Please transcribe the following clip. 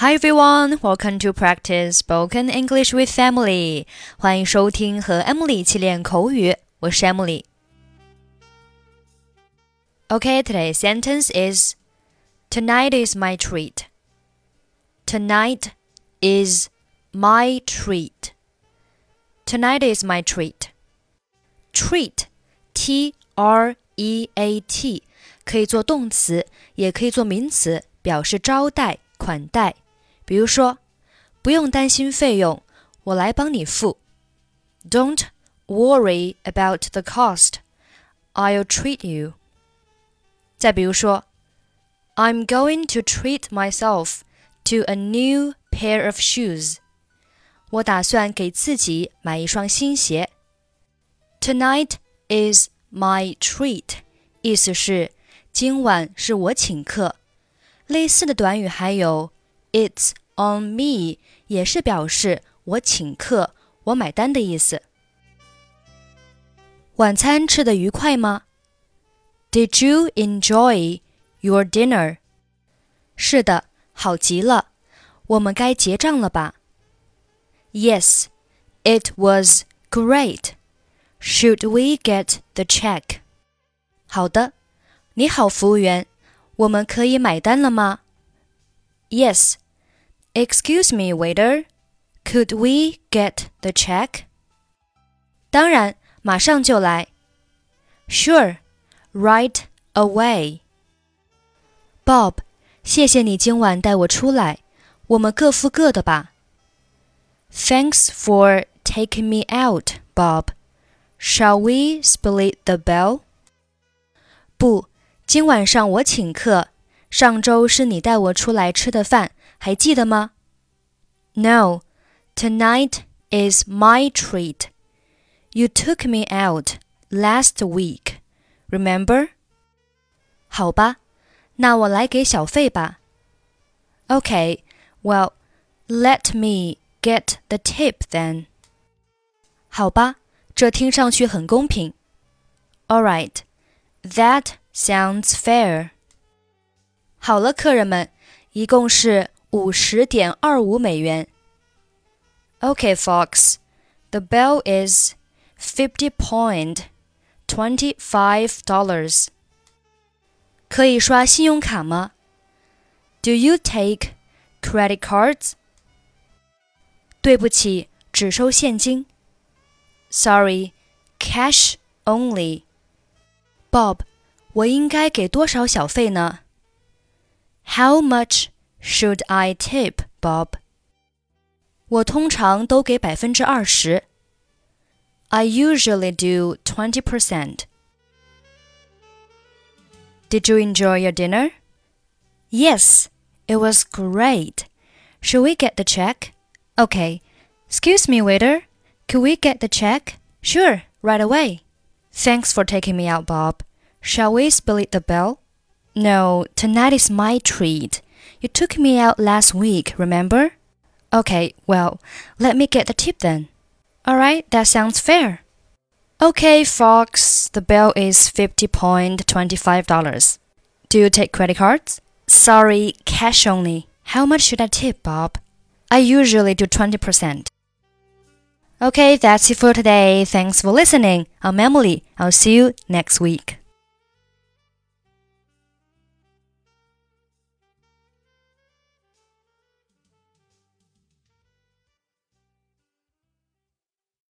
Hi everyone, welcome to practice spoken English with Emily. 欢迎收听和 Emily 一起练口语，我是 Emily。Okay, today's sentence is Tonight is my treat. Tonight is my treat. Tonight is my treat. Treat, T R E A T，可以做动词，也可以做名词，表示招待、款待。 比如说，不用担心费用，我来帮你付。Don't worry about the cost. I'll treat you. 再比如说，I'm going to treat myself to a new pair of shoes. 我打算给自己买一双新鞋。Tonight is my treat. 意思是今晚是我请客。类似的短语还有 It's on me 也是表示我请客、我买单的意思。晚餐吃得愉快吗？Did you enjoy your dinner？是的，好极了。我们该结账了吧？Yes, it was great. Should we get the check？好的，你好，服务员，我们可以买单了吗？Yes. Excuse me, waiter. Could we get the check? 当然，马上就来。Sure, right away. Bob，谢谢你今晚带我出来，我们各付各的吧。Thanks for taking me out, Bob. Shall we split the bill? 不，今晚上我请客。 上周是你带我出来吃的饭。还记得吗？No, tonight is my treat. You took me out last week. Remember? 好吧，那我来给小费吧。Okay, well, let me get the tip then. 好吧，这听上去很公平。All right, that sounds fair. 好了，客人们，一共是五十点二五美元。Okay, Fox, the bill is fifty point twenty five dollars. 可以刷信用卡吗？Do you take credit cards? 对不起，只收现金。Sorry, cash only. Bob，我应该给多少小费呢 ？How much should I tip, Bob? 我通常都给百分之二十。I usually do twenty percent. Did you enjoy your dinner? Yes, it was great. Should we get the check? Okay. Excuse me, waiter. Could we get the check? Sure, right away. Thanks for taking me out, Bob. Shall we split the bill? No, tonight is my treat. You took me out last week, remember? Okay, well, let me get the tip then. Alright, that sounds fair. Okay, Fox, the bill is $50.25. Do you take credit cards? Sorry, cash only. How much should I tip, Bob? I usually do 20%. Okay, that's it for today. Thanks for listening. I'm Emily. I'll see you next week.